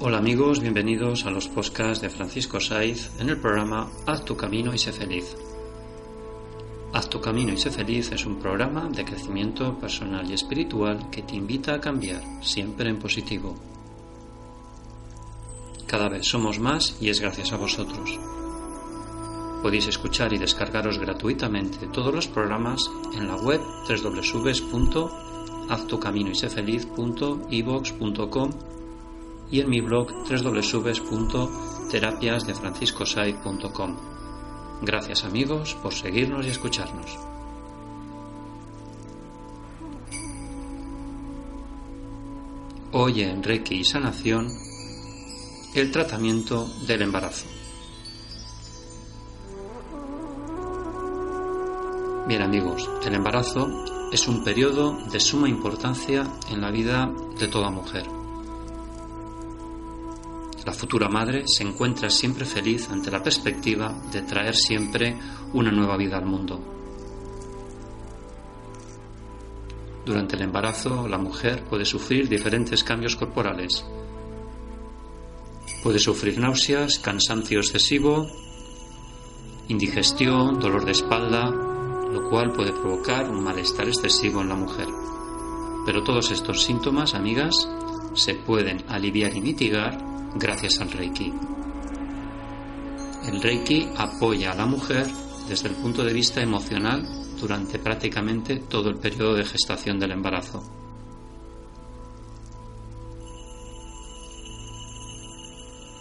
Hola amigos, bienvenidos a los podcasts de Francisco Saiz en el programa Haz tu camino y sé feliz. Haz tu camino y sé feliz es un programa de crecimiento personal y espiritual que te invita a cambiar, siempre en positivo. Cada vez somos más y es gracias a vosotros. Podéis escuchar y descargaros gratuitamente todos los programas en la web www.haztucaminoysefeliz.evox.com y en mi blog www.terapiasdefranciscosai.com. Gracias amigos por seguirnos y escucharnos. Hoy en Reiki y Sanación, el tratamiento del embarazo. Bien amigos, el embarazo es un periodo de suma importancia en la vida de toda mujer. La futura madre se encuentra siempre feliz ante la perspectiva de traer siempre una nueva vida al mundo. Durante el embarazo, la mujer puede sufrir diferentes cambios corporales. Puede sufrir náuseas, cansancio excesivo, indigestión, dolor de espalda, lo cual puede provocar un malestar excesivo en la mujer. Pero todos estos síntomas, amigas, se pueden aliviar y mitigar gracias al Reiki. El Reiki apoya a la mujer desde el punto de vista emocional durante prácticamente todo el periodo de gestación del embarazo.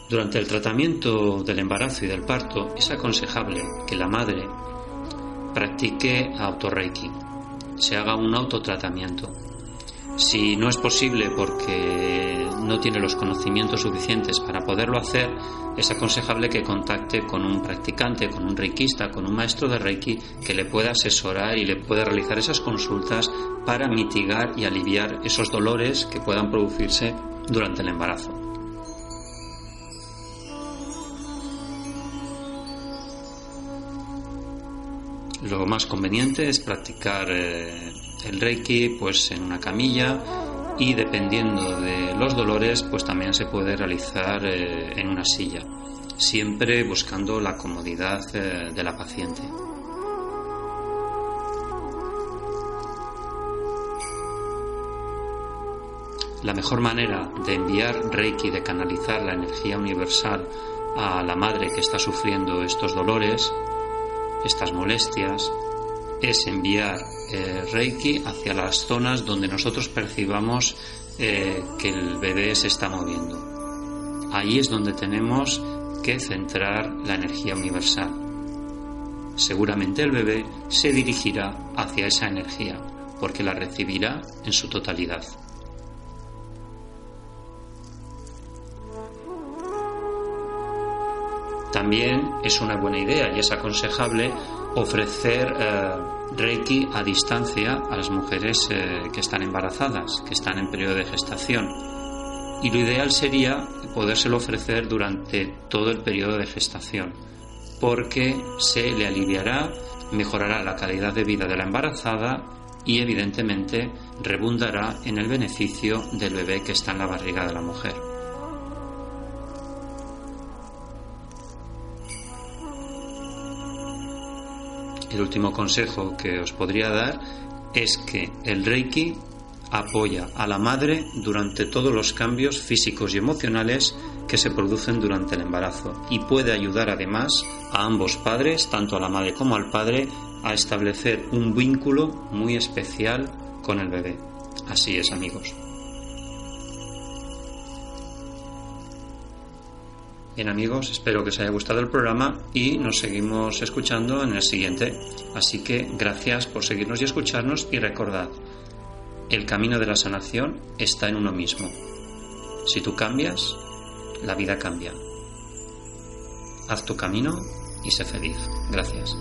Durante el tratamiento del embarazo y del parto es aconsejable que la madre practique autorreiki, se haga un autotratamiento. Si no es posible porque no tiene los conocimientos suficientes para poderlo hacer, es aconsejable que contacte con un practicante, con un reikista, con un maestro de reiki que le pueda asesorar y le pueda realizar esas consultas para mitigar y aliviar esos dolores que puedan producirse durante el embarazo. Lo más conveniente es practicar eh, el reiki pues en una camilla y dependiendo de los dolores pues también se puede realizar eh, en una silla, siempre buscando la comodidad eh, de la paciente. La mejor manera de enviar reiki, de canalizar la energía universal a la madre que está sufriendo estos dolores, estas molestias, es enviar eh, Reiki hacia las zonas donde nosotros percibamos eh, que el bebé se está moviendo. Ahí es donde tenemos que centrar la energía universal. Seguramente el bebé se dirigirá hacia esa energía porque la recibirá en su totalidad. También es una buena idea y es aconsejable ofrecer eh, Reiki a distancia a las mujeres eh, que están embarazadas, que están en periodo de gestación. Y lo ideal sería podérselo ofrecer durante todo el periodo de gestación, porque se le aliviará, mejorará la calidad de vida de la embarazada y evidentemente rebundará en el beneficio del bebé que está en la barriga de la mujer. El último consejo que os podría dar es que el Reiki apoya a la madre durante todos los cambios físicos y emocionales que se producen durante el embarazo y puede ayudar además a ambos padres, tanto a la madre como al padre, a establecer un vínculo muy especial con el bebé. Así es amigos. Bien amigos, espero que os haya gustado el programa y nos seguimos escuchando en el siguiente. Así que gracias por seguirnos y escucharnos y recordad, el camino de la sanación está en uno mismo. Si tú cambias, la vida cambia. Haz tu camino y sé feliz. Gracias.